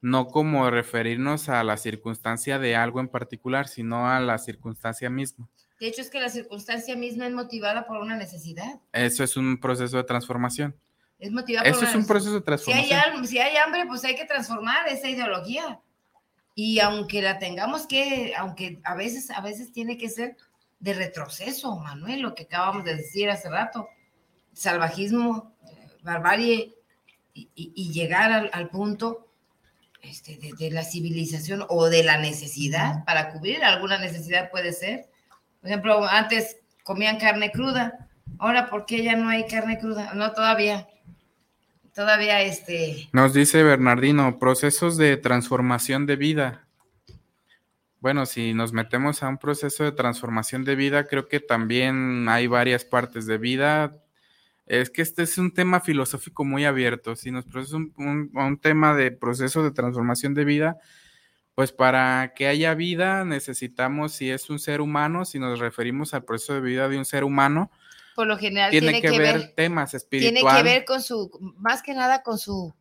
No como referirnos a la circunstancia de algo en particular, sino a la circunstancia misma. De hecho, es que la circunstancia misma es motivada por una necesidad. Eso es un proceso de transformación. Es motivada por Eso una es un proceso de Si hay, transformación. si hay hambre, pues hay que transformar esa ideología. Y aunque la tengamos que, aunque a veces, a veces tiene que ser de retroceso, Manuel, lo que acabamos de decir hace rato, salvajismo, eh, barbarie, y, y- y llegar al, al punto este, de, de la civilización o de la necesidad, para cubrir alguna necesidad puede ser. Por ejemplo, antes comían carne cruda, ahora ¿por qué ya no hay carne cruda? No, todavía, todavía este... Nos dice Bernardino, procesos de transformación de vida. Bueno, si nos metemos a un proceso de transformación de vida, creo que también hay varias partes de vida. Es que este es un tema filosófico muy abierto. Si nos procesa un, un- un tema de proceso de transformación de vida, pues para que haya vida necesitamos, si es un ser humano, si nos referimos al proceso de vida de un ser humano, por lo general tiene, tiene, que, que, ver, ver, temas tiene espirituales. que ver con su, más que nada con su,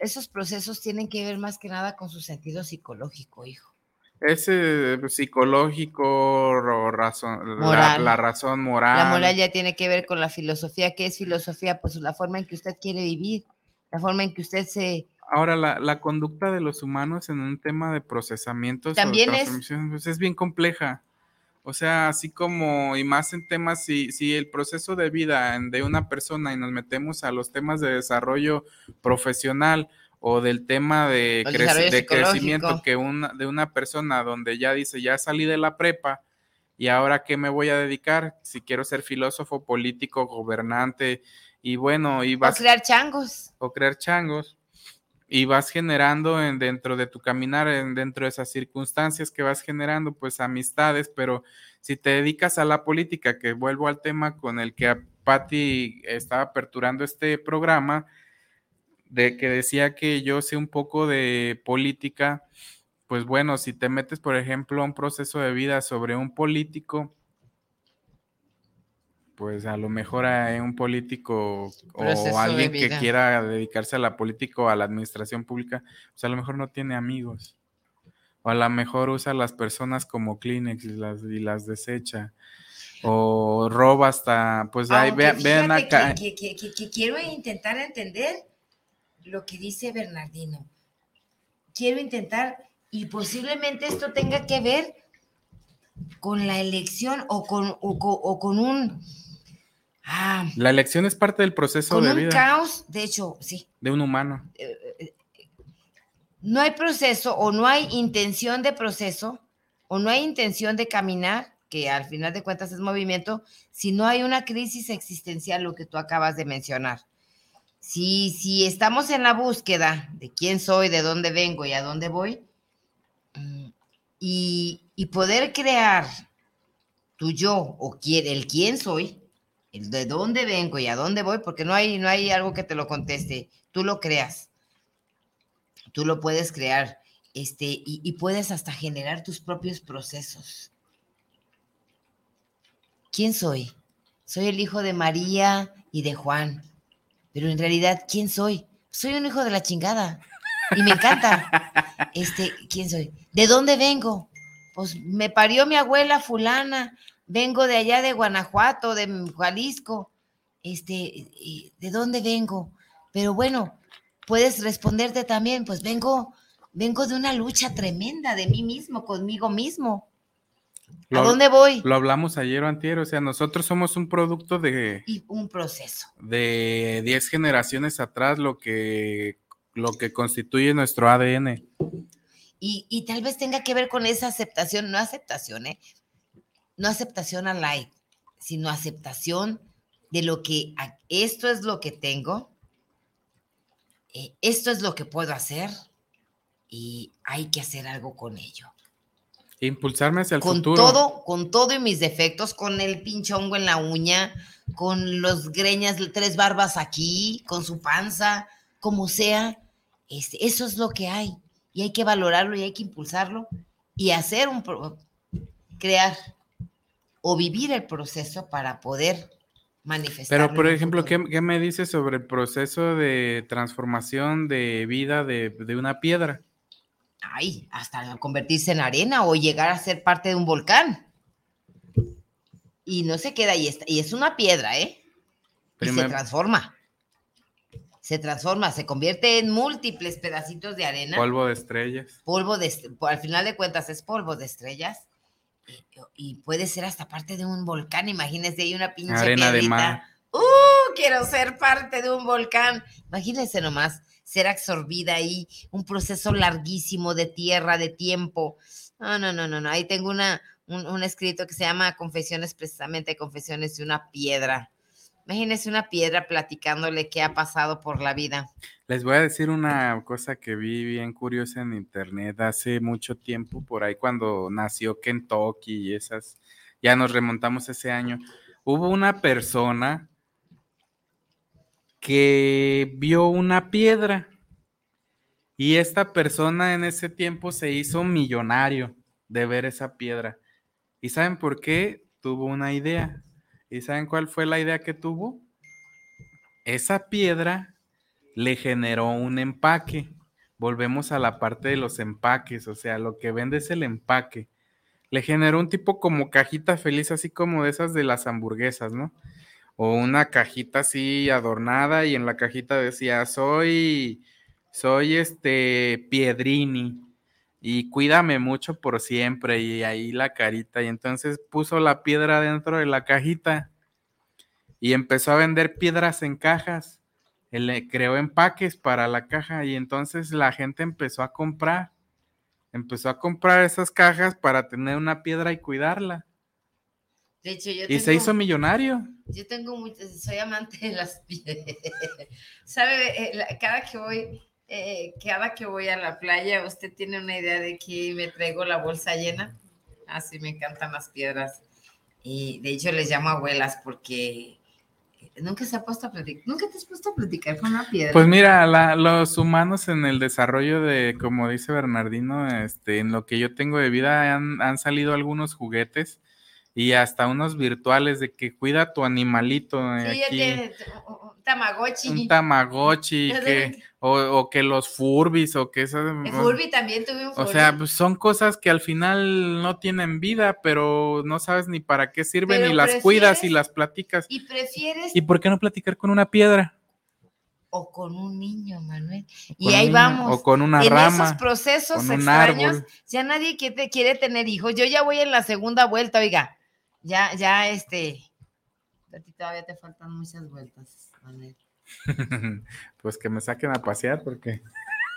esos procesos tienen que ver más que nada con su sentido psicológico, hijo. Ese psicológico o razón, la, Moral. la razón moral. La moral ya tiene que ver con la filosofía. ¿Qué es filosofía? Pues la forma en que usted quiere vivir, la forma en que usted se... Ahora, la, la conducta de los humanos en un tema de procesamiento o También es- pues, es bien compleja. O sea, así como, y más en temas, si, si el proceso de vida de una persona y nos metemos a los temas de desarrollo profesional o del tema de, de crecimiento que una, de una persona donde ya dice, ya salí de la prepa y ahora qué me voy a dedicar, si quiero ser filósofo, político, gobernante, y bueno, y vas... O crear changos. O crear changos y vas generando en, dentro de tu caminar, en, dentro de esas circunstancias que vas generando, pues amistades, pero si te dedicas a la política, que vuelvo al tema con el que Patti estaba aperturando este programa, de que decía que yo sé un poco de política, pues bueno, si te metes, por ejemplo, a un proceso de vida sobre un político, pues a lo mejor hay un político o alguien que quiera dedicarse a la política o a la administración pública, pues a lo mejor no tiene amigos. O a lo mejor usa a las personas como Kleenex y las, y las desecha. O roba hasta, pues ahí vean, acá. Que, quiero intentar entender lo que dice Bernardino. Quiero intentar, y posiblemente esto tenga que ver con la elección o con, o con un Ah. la elección es parte del proceso de vida. un caos, de hecho, sí. De un humano. Eh, eh, no hay proceso o no hay intención de proceso o no hay intención de caminar, que al final de cuentas es movimiento, si no hay una crisis existencial, lo que tú acabas de mencionar. Si, si estamos en la búsqueda de quién soy, de dónde vengo y a dónde voy, mm, y, y poder crear tu yo o el quién soy, de dónde vengo y a dónde voy, porque no hay, no hay algo que te lo conteste, tú lo creas, tú lo puedes crear, este, y, y puedes hasta generar tus propios procesos. ¿Quién soy? Soy el hijo de María y de Juan, pero en realidad, ¿quién soy? Soy un hijo de la chingada y me encanta. Este, ¿quién soy? ¿De dónde vengo? Pues me parió mi abuela fulana, vengo de allá de Guanajuato, de Jalisco, este, ¿de dónde vengo? Pero bueno, puedes responderte también, pues vengo, vengo de una lucha tremenda de mí mismo, conmigo mismo. ¿A dónde voy? Lo hablamos ayer o antier, o sea, nosotros somos un producto de... Y un proceso. De 10 generaciones atrás, lo que, lo que constituye nuestro ADN. Y, y, tal vez tenga que ver con esa aceptación, no aceptación, ¿eh? No aceptación al like, sino aceptación de lo que esto es lo que tengo, eh, esto es lo que puedo hacer y hay que hacer algo con ello. Impulsarme hacia el con futuro. Todo, con todo y mis defectos, con el pinchongo en la uña, con los greñas, tres barbas aquí, con su panza, como sea, este, eso es lo que hay. Y hay que valorarlo y hay que impulsarlo y hacer un, crear o vivir el proceso para poder manifestar. Pero, por ejemplo, ¿qué, me dices sobre el proceso de transformación de vida de, una piedra? Ay, hasta convertirse en arena o llegar a ser parte de un volcán. Y no se queda ahí, y es una piedra, ¿eh? Y se transforma. Se transforma, se convierte en múltiples pedacitos de arena. Polvo de estrellas. Polvo de, al final de cuentas es polvo de estrellas y puede ser hasta parte de un volcán, imagínese ahí una pinche Arena de mar. ¡Uh! Quiero ser parte de un volcán. Imagínense nomás, ser absorbida ahí, un proceso larguísimo de tierra, de tiempo. No, no, no, no, no. Ahí tengo una, un, un escrito que se llama Confesiones, precisamente Confesiones de una piedra. Imagínese una piedra platicándole qué ha pasado por la vida. Les voy a decir una cosa que vi bien curiosa en internet hace mucho tiempo, por ahí cuando nació Kentucky y esas, ya nos remontamos ese año. Hubo una persona que vio una piedra y esta persona en ese tiempo se hizo millonario de ver esa piedra. ¿Y saben por qué? Tuvo una idea. ¿Y saben cuál fue la idea que tuvo? Esa piedra le generó un empaque. Volvemos a la parte de los empaques, o sea, lo que vende es el empaque. Le generó un tipo como cajita feliz, así como de esas de las hamburguesas, ¿no? O una cajita así adornada y en la cajita decía, soy, soy este Piedrini. Y cuídame mucho por siempre y ahí la carita y entonces puso la piedra dentro de la cajita y empezó a vender piedras en cajas. Él creó empaques para la caja y entonces la gente empezó a comprar, empezó a comprar esas cajas para tener una piedra y cuidarla. De hecho, yo y se hizo millonario. Yo tengo mucho, soy amante de las piedras. ¿Sabe? Eh, cada que voy, eh, cada que voy a la playa, usted tiene una idea de que me traigo la bolsa llena. Así me encantan las piedras. Y de hecho les llamo abuelas porque nunca se ha puesto a platicar, nunca te has puesto a platicar con una piedra. Pues mira, los humanos en el desarrollo de, como dice Bernardino, este, en lo que yo tengo de vida han, han salido algunos juguetes y hasta unos virtuales de que cuida tu animalito. Sí, aquí. un tamagotchi. Un tamagotchi, que, o, que los furbis, o que eso. El furby también tuve un furby. O sea, pues son cosas que al final no tienen vida, pero no sabes ni para qué sirven, y las cuidas y las platicas. Y prefieres. ¿Y por qué no platicar con una piedra? o con un niño, Manuel. Y ahí vamos. O con una rama. En esos procesos extraños, ya nadie quiere, quiere tener hijos. Yo ya voy en la segunda vuelta, oiga ya, ya, este, a ti todavía te faltan muchas vueltas, pues que me saquen a pasear porque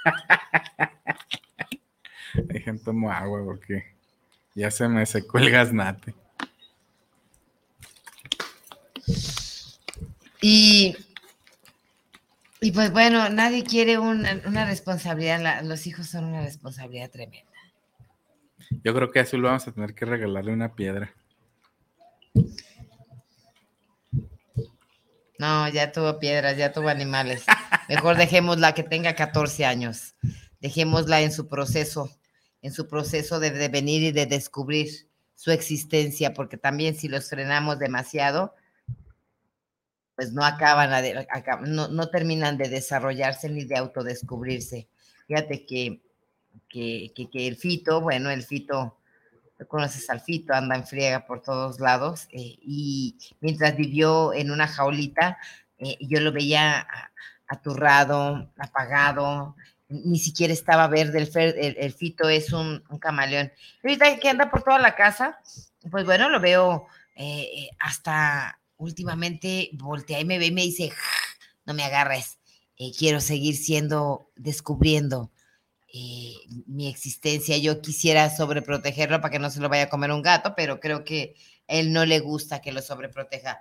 dejen tomo agua porque ya se me secó el gaznate. Y, y pues bueno, nadie quiere una, una responsabilidad, los hijos son una responsabilidad tremenda. Yo creo que a Azul vamos a tener que regalarle una piedra. No, ya tuvo piedras, ya tuvo animales. Mejor dejémosla que tenga 14 años. Dejémosla en su proceso, en su proceso de, venir y de descubrir su existencia, porque también si los frenamos demasiado, pues no acaban, no, no, terminan de desarrollarse ni de autodescubrirse. Fíjate que, que, que el fito, bueno, el fito conoces al Fito, anda en friega por todos lados, eh, y mientras vivió en una jaulita, eh, yo lo veía aturrado, apagado, ni siquiera estaba verde, el, el, Fito es un, camaleón. ahorita que anda por toda la casa, pues bueno, lo veo eh, hasta últimamente voltea y me ve y me dice, no me agarres, quiero seguir siendo, descubriendo eh, mi existencia. Yo quisiera sobreprotegerlo para que no se lo vaya a comer un gato, pero creo que él no le gusta que lo sobreproteja.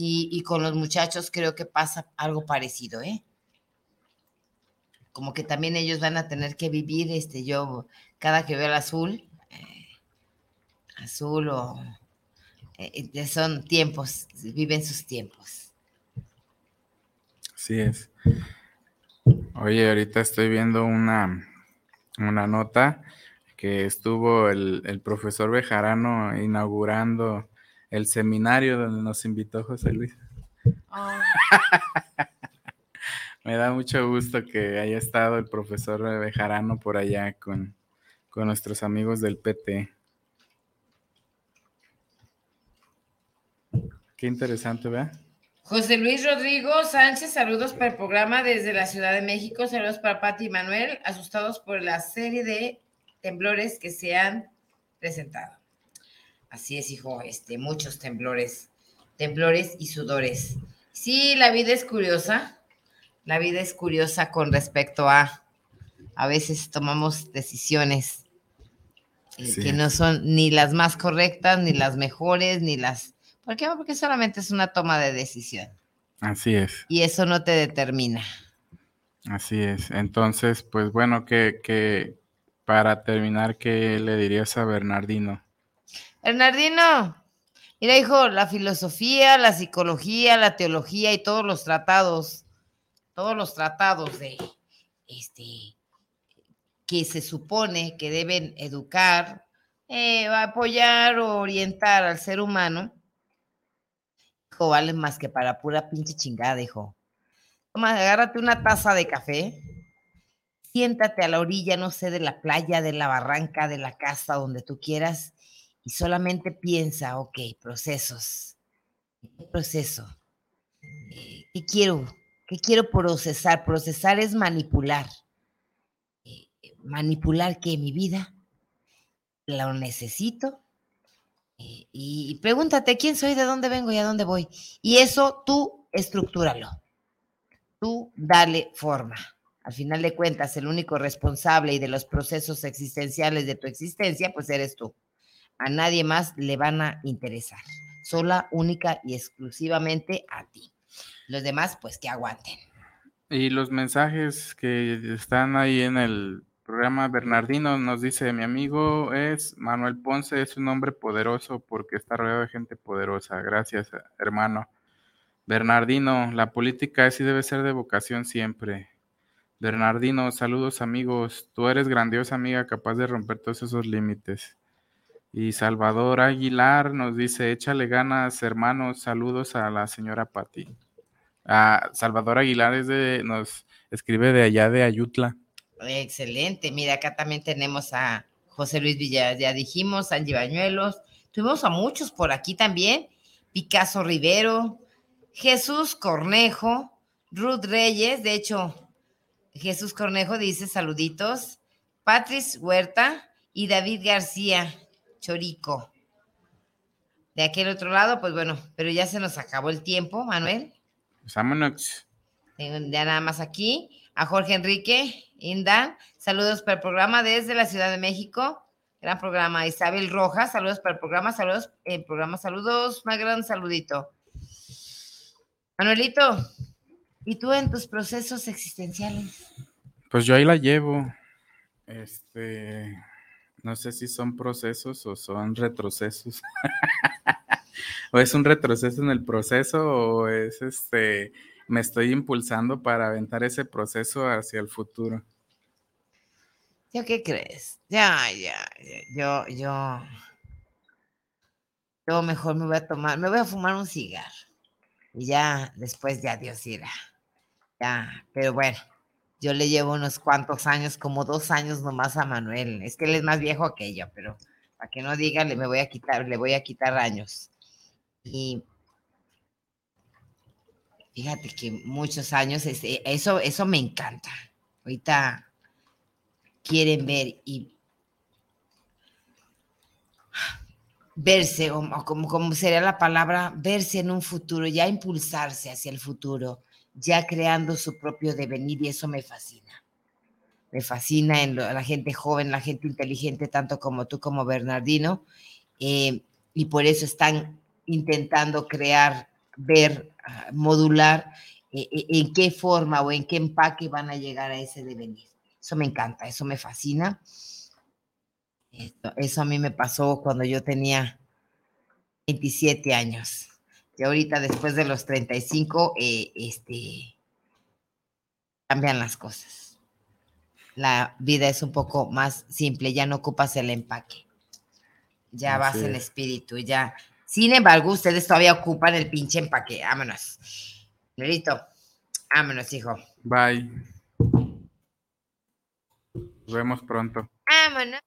Y, con los muchachos creo que pasa algo parecido, ¿eh? Como que también ellos van a tener que vivir, este, yo, cada que veo el azul, eh, azul o... Eh, son tiempos, viven sus tiempos. Así es. Oye, ahorita estoy viendo una, una nota que estuvo el, profesor Bejarano inaugurando el seminario donde nos invitó José Luis. Oh. Me da mucho gusto que haya estado el profesor Bejarano por allá con, con nuestros amigos del PT. Qué interesante, ¿verdad? José Luis Rodrigo Sánchez, saludos para el programa desde la Ciudad de México. Saludos para Pati y Manuel, asustados por la serie de temblores que se han presentado. Así es, hijo, este, muchos temblores, temblores y sudores. Sí, la vida es curiosa. La vida es curiosa con respecto a, a veces tomamos decisiones eh, que no son ni las más correctas, ni las mejores, ni las ¿Por qué? Porque solamente es una toma de decisión. Así es. Y eso no te determina. Así es. Entonces, pues bueno, que, para terminar, ¿qué le dirías a Bernardino? Bernardino, mira, hijo, la filosofía, la psicología, la teología y todos los tratados, todos los tratados de este que se supone que deben educar, eh, apoyar o orientar al ser humano, vale más que para pura pinche chingada, hijo. Toma, agárrate una taza de café, siéntate a la orilla, no sé, de la playa, de la barranca, de la casa, donde tú quieras, y solamente piensa, ok, procesos. ¿Qué proceso? Eh, ¿Qué quiero? ¿Qué quiero procesar? Procesar es manipular. Eh, manipular que mi vida lo necesito. Y, y pregúntate quién soy, de dónde vengo y a dónde voy. Y eso tú estructúralo. Tú dale forma. Al final de cuentas, el único responsable y de los procesos existenciales de tu existencia, pues eres tú. A nadie más le van a interesar. Sola, única y exclusivamente a ti. Los demás, pues que aguanten. Y los mensajes que están ahí en el programa Bernardino nos dice, mi amigo es Manuel Ponce, es un hombre poderoso porque está rodeado de gente poderosa. Gracias, hermano. Bernardino, la política así debe ser de vocación siempre. Bernardino, saludos amigos. Tú eres grandiosa amiga capaz de romper todos esos límites. Y Salvador Aguilar nos dice, échale ganas, hermanos. Saludos a la señora Pati. Ah, Salvador Aguilar es de, nos escribe de allá de Ayutla. Excelente. Mira, acá también tenemos a José Luis Villas, ya dijimos, Angie Bañuelos. Tuvimos a muchos por aquí también. Picasso Rivero, Jesús Cornejo, Ruth Reyes, de hecho, Jesús Cornejo dice saluditos. Patrice Huerta y David García Chorico. De aquel otro lado, pues bueno, pero ya se nos acabó el tiempo, Manuel. Pues vámonos. Ya nada más aquí. A Jorge Enrique, Inda, saludos para el programa desde la Ciudad de México. Gran programa. Isabel Rojas, saludos para el programa, saludos, el programa, saludos, más gran saludito. Manuelito, ¿y tú en tus procesos existenciales? Pues yo ahí la llevo. Este, no sé si son procesos o son retrocesos. o es un retroceso en el proceso o es este, me estoy impulsando para aventar ese proceso hacia el futuro. ¿Yo qué crees? Ya, ya, yo, yo, yo mejor me voy a tomar, me voy a fumar un cigarro y ya después ya Dios irá. Ya, pero bueno, yo le llevo unos cuantos años, como dos años nomás a Manuel. Es que él es más viejo que yo, pero para que no diga, le me voy a quitar, le voy a quitar años. Y fíjate que muchos años, este, eso, eso me encanta. Ahorita quieren ver y verse, como, como sería la palabra, verse en un futuro, ya impulsarse hacia el futuro, ya creando su propio devenir y eso me fascina. Me fascina en la gente joven, la gente inteligente, tanto como tú como Bernardino, eh, y por eso están intentando crear, ver, modular eh, eh, en qué forma o en qué empaque van a llegar a ese devenir. Eso me encanta, eso me fascina. eso a mí me pasó cuando yo tenía 27 años. Y ahorita, después de los 35, eh, este, cambian las cosas. La vida es un poco más simple, ya no ocupas el empaque. Ya vas en espíritu, ya. Sin embargo, ustedes todavía ocupan el pinche empaque. Vámonos. Nerito, vámonos, hijo. Bye. Nos vemos pronto. Vámonos.